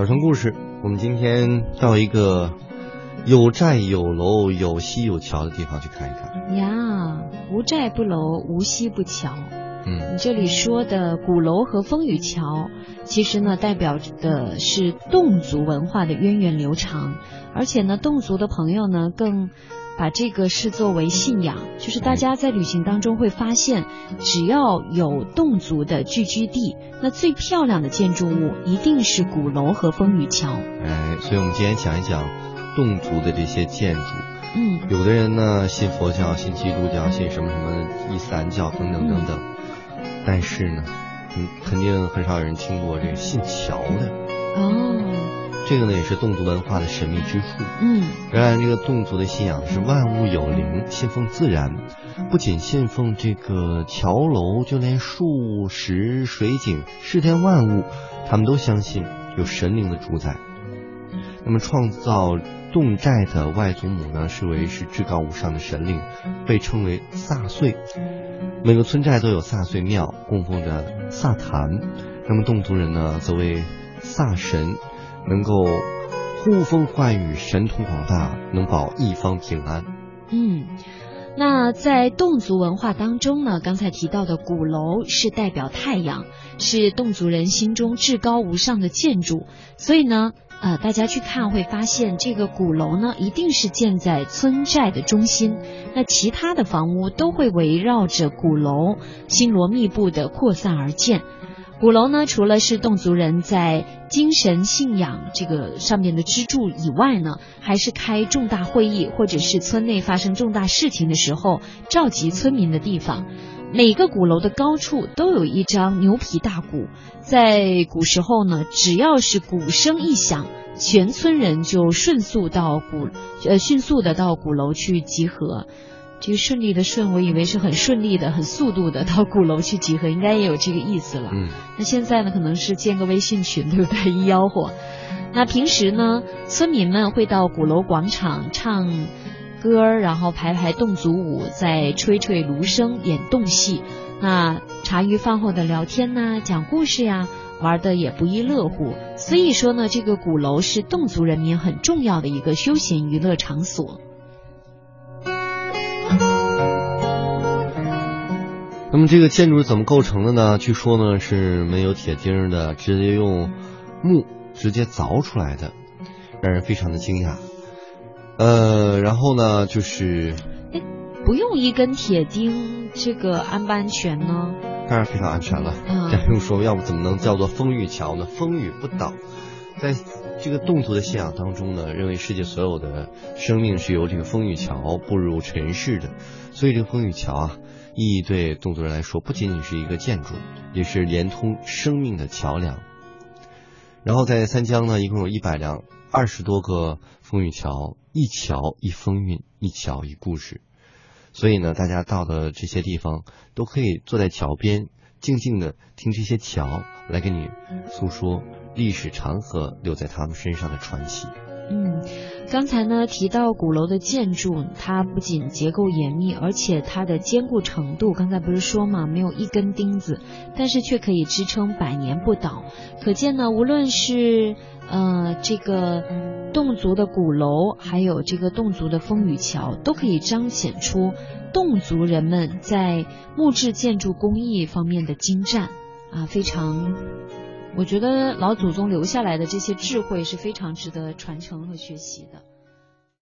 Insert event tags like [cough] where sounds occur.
小城故事，我们今天到一个有寨有楼有溪有桥的地方去看一看。呀，无寨不楼，无溪不桥。嗯你这里说的鼓楼和风雨桥，其实呢代表的是侗族文化的源远流长，而且呢侗族的朋友呢更把这个视作为信仰，就是大家在旅行当中会发现，只要有侗族的聚居地，那最漂亮的建筑物一定是鼓楼和风雨桥。哎，所以我们今天讲一讲侗族的这些建筑。嗯有的人呢信佛教、信基督教、信什么什么伊斯兰教等等等等，但是呢，嗯，肯定很少有人听过这个信桥的。哦，这个呢也是侗族文化的神秘之处。嗯原来这个侗族的信仰是万物有灵，信奉自然，不仅信奉这个桥楼，就连树石、水井、世间万物，他们都相信有神灵的主宰。那么创造侗寨的外祖母呢，视为是至高无上的神灵，被称为萨岁。每个村寨都有萨岁庙，供奉着萨坛。那么侗族人呢，则为萨神，能够呼风唤雨，神通广大，能保一方平安。嗯。那在侗族文化当中呢，刚才提到的鼓楼是代表太阳，是侗族人心中至高无上的建筑，所以呢，呃，大家去看会发现，这个鼓楼呢一定是建在村寨的中心，那其他的房屋都会围绕着鼓楼星罗密布的扩散而建。鼓楼呢，除了是侗族人在精神信仰这个上面的支柱以外呢，还是开重大会议或者是村内发生重大事情的时候召集村民的地方。每个鼓楼的高处都有一张牛皮大鼓，在古时候呢，只要是鼓声一响，全村人就迅速到鼓呃迅速的到鼓楼去集合。这个顺利的顺，我以为是很顺利的、很速度的到鼓楼去集合，应该也有这个意思了。嗯，那现在呢，可能是建个微信群，对不对？一吆喝。那平时呢，村民们会到鼓楼广场唱歌，然后排排侗族舞，再吹吹芦笙，演侗戏。那茶余饭后的聊天呐、讲故事呀，玩的也不亦乐乎。所以说呢，这个鼓楼是侗族人民很重要的一个休闲娱乐场所。那么这个建筑是怎么构成的呢？据说呢是没有铁钉的，直接用木直接凿出来的，让人非常的惊讶。呃，然后呢就是不用一根铁钉，这个安不安全呢？当然非常安全了。嗯 [laughs] 这不用说，要不怎么能叫做风雨桥呢？风雨不倒。在这个侗族的信仰当中呢，认为世界所有的生命是由这个风雨桥步入尘世的，所以这个风雨桥啊，意义对侗族人来说不仅仅是一个建筑，也是连通生命的桥梁。然后在三江呢，一共有一百辆二十多个风雨桥，一桥一风韵，一桥一故事。所以呢，大家到的这些地方都可以坐在桥边，静静的听这些桥来给你诉说历史长河留在他们身上的传奇。嗯，刚才呢提到鼓楼的建筑，它不仅结构严密，而且它的坚固程度，刚才不是说嘛，没有一根钉子，但是却可以支撑百年不倒。可见呢，无论是呃这个侗族的鼓楼，还有这个侗族的风雨桥，都可以彰显出侗族人们在木质建筑工艺方面的精湛啊，非常。我觉得老祖宗留下来的这些智慧是非常值得传承和学习的。